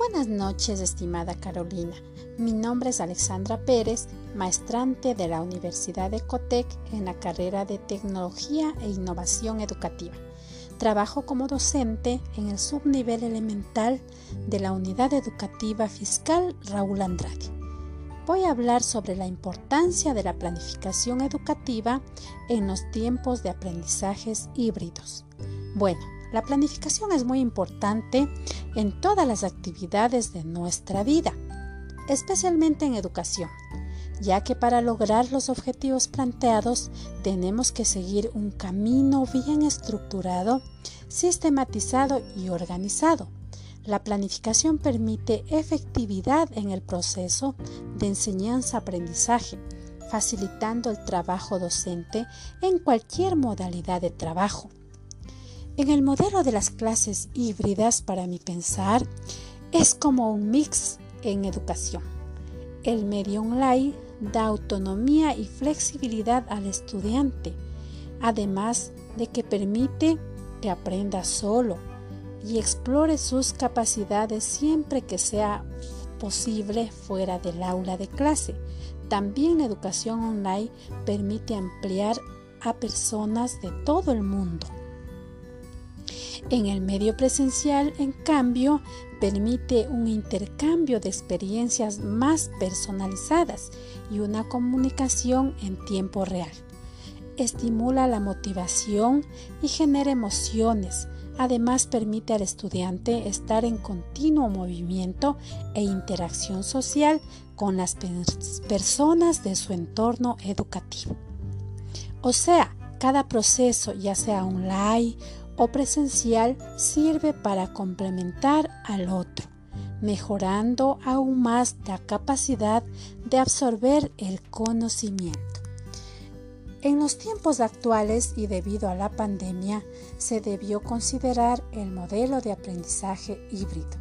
Buenas noches, estimada Carolina. Mi nombre es Alexandra Pérez, maestrante de la Universidad de Cotec en la carrera de Tecnología e Innovación Educativa. Trabajo como docente en el subnivel elemental de la Unidad Educativa Fiscal Raúl Andrade. Voy a hablar sobre la importancia de la planificación educativa en los tiempos de aprendizajes híbridos. Bueno, la planificación es muy importante en todas las actividades de nuestra vida, especialmente en educación, ya que para lograr los objetivos planteados tenemos que seguir un camino bien estructurado, sistematizado y organizado. La planificación permite efectividad en el proceso de enseñanza-aprendizaje, facilitando el trabajo docente en cualquier modalidad de trabajo. En el modelo de las clases híbridas, para mi pensar, es como un mix en educación. El medio online da autonomía y flexibilidad al estudiante, además de que permite que aprenda solo y explore sus capacidades siempre que sea posible fuera del aula de clase. También la educación online permite ampliar a personas de todo el mundo. En el medio presencial, en cambio, permite un intercambio de experiencias más personalizadas y una comunicación en tiempo real. Estimula la motivación y genera emociones. Además, permite al estudiante estar en continuo movimiento e interacción social con las personas de su entorno educativo. O sea, cada proceso, ya sea online o presencial sirve para complementar al otro, mejorando aún más la capacidad de absorber el conocimiento. En los tiempos actuales y debido a la pandemia, se debió considerar el modelo de aprendizaje híbrido,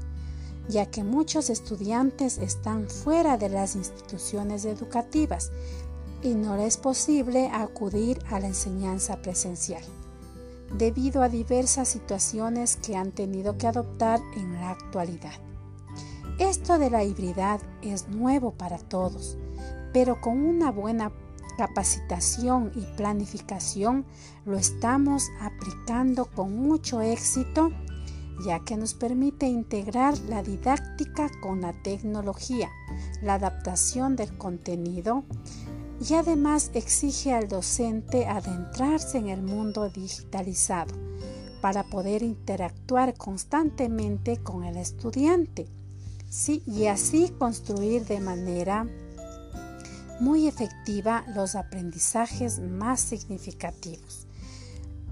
ya que muchos estudiantes están fuera de las instituciones educativas y no les es posible acudir a la enseñanza presencial debido a diversas situaciones que han tenido que adoptar en la actualidad. Esto de la hibridad es nuevo para todos, pero con una buena capacitación y planificación lo estamos aplicando con mucho éxito ya que nos permite integrar la didáctica con la tecnología, la adaptación del contenido, y además exige al docente adentrarse en el mundo digitalizado para poder interactuar constantemente con el estudiante ¿sí? y así construir de manera muy efectiva los aprendizajes más significativos,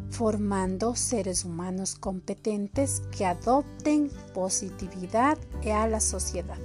formando seres humanos competentes que adopten positividad a la sociedad.